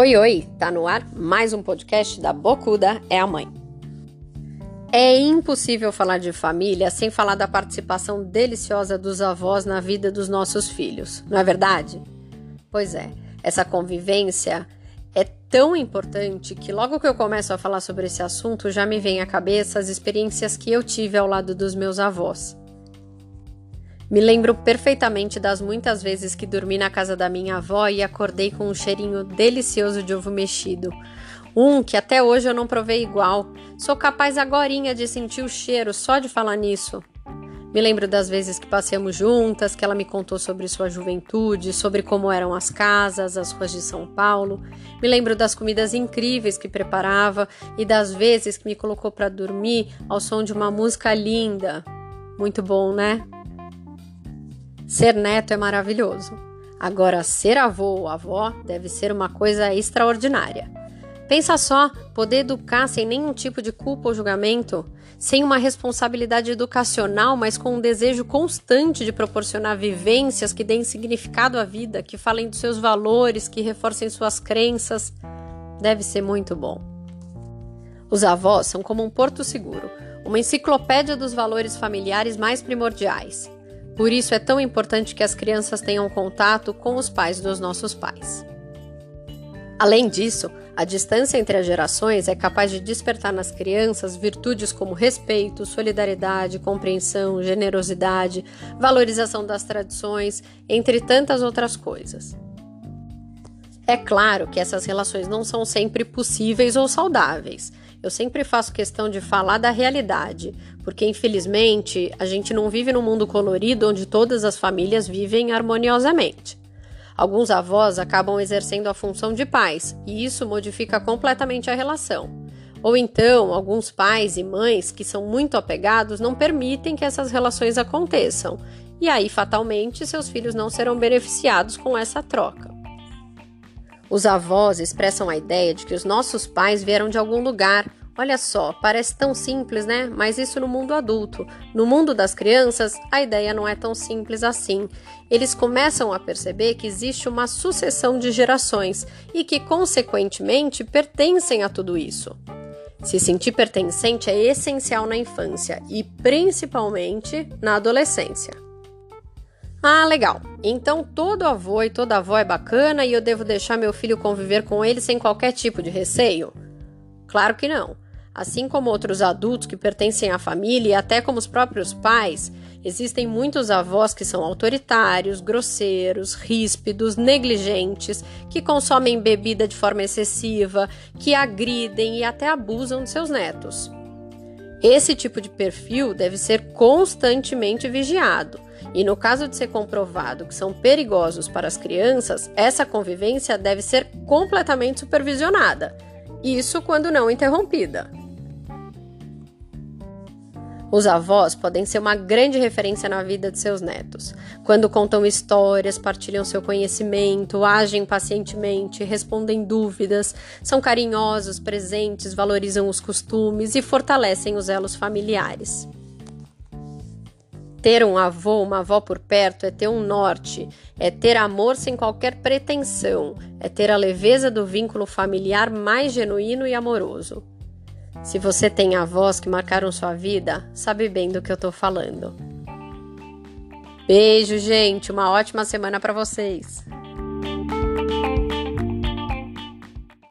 Oi, oi! Tá no ar mais um podcast da Bocuda é a Mãe. É impossível falar de família sem falar da participação deliciosa dos avós na vida dos nossos filhos, não é verdade? Pois é, essa convivência é tão importante que logo que eu começo a falar sobre esse assunto já me vem à cabeça as experiências que eu tive ao lado dos meus avós. Me lembro perfeitamente das muitas vezes que dormi na casa da minha avó e acordei com um cheirinho delicioso de ovo mexido. Um que até hoje eu não provei igual. Sou capaz agorinha de sentir o cheiro só de falar nisso. Me lembro das vezes que passeamos juntas, que ela me contou sobre sua juventude, sobre como eram as casas, as ruas de São Paulo. Me lembro das comidas incríveis que preparava e das vezes que me colocou para dormir ao som de uma música linda. Muito bom, né? Ser neto é maravilhoso. Agora, ser avô ou avó deve ser uma coisa extraordinária. Pensa só, poder educar sem nenhum tipo de culpa ou julgamento, sem uma responsabilidade educacional, mas com um desejo constante de proporcionar vivências que deem significado à vida, que falem dos seus valores, que reforcem suas crenças, deve ser muito bom. Os avós são como um porto seguro, uma enciclopédia dos valores familiares mais primordiais. Por isso é tão importante que as crianças tenham contato com os pais dos nossos pais. Além disso, a distância entre as gerações é capaz de despertar nas crianças virtudes como respeito, solidariedade, compreensão, generosidade, valorização das tradições, entre tantas outras coisas. É claro que essas relações não são sempre possíveis ou saudáveis. Eu sempre faço questão de falar da realidade, porque infelizmente a gente não vive num mundo colorido onde todas as famílias vivem harmoniosamente. Alguns avós acabam exercendo a função de pais, e isso modifica completamente a relação. Ou então, alguns pais e mães que são muito apegados não permitem que essas relações aconteçam, e aí fatalmente seus filhos não serão beneficiados com essa troca. Os avós expressam a ideia de que os nossos pais vieram de algum lugar. Olha só, parece tão simples, né? Mas isso no mundo adulto. No mundo das crianças, a ideia não é tão simples assim. Eles começam a perceber que existe uma sucessão de gerações e que, consequentemente, pertencem a tudo isso. Se sentir pertencente é essencial na infância e principalmente na adolescência. Ah, legal. Então todo avô e toda avó é bacana e eu devo deixar meu filho conviver com ele sem qualquer tipo de receio? Claro que não. Assim como outros adultos que pertencem à família e até como os próprios pais, existem muitos avós que são autoritários, grosseiros, ríspidos, negligentes, que consomem bebida de forma excessiva, que agridem e até abusam de seus netos. Esse tipo de perfil deve ser constantemente vigiado e no caso de ser comprovado que são perigosos para as crianças, essa convivência deve ser completamente supervisionada. Isso quando não interrompida. Os avós podem ser uma grande referência na vida de seus netos. Quando contam histórias, partilham seu conhecimento, agem pacientemente, respondem dúvidas, são carinhosos, presentes, valorizam os costumes e fortalecem os elos familiares. Ter um avô, uma avó por perto é ter um norte, é ter amor sem qualquer pretensão, é ter a leveza do vínculo familiar mais genuíno e amoroso. Se você tem avós que marcaram sua vida, sabe bem do que eu tô falando. Beijo, gente, uma ótima semana para vocês.